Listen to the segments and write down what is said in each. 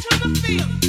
to the feeling,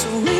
so we.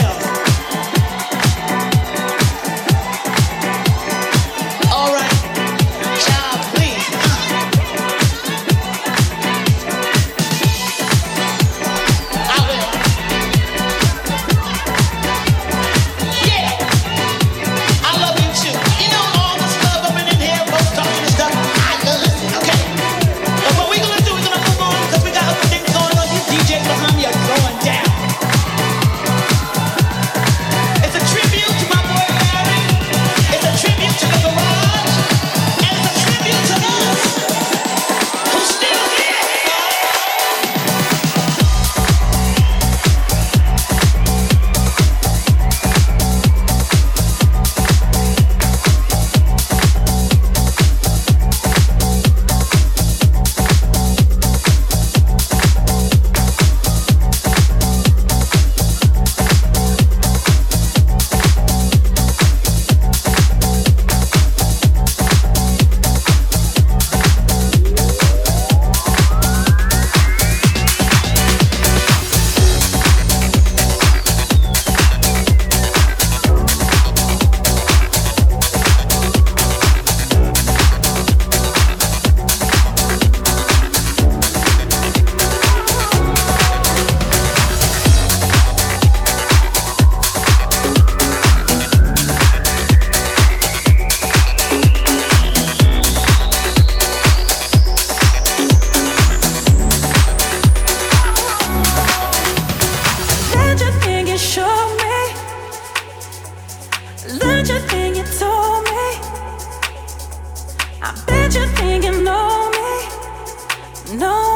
No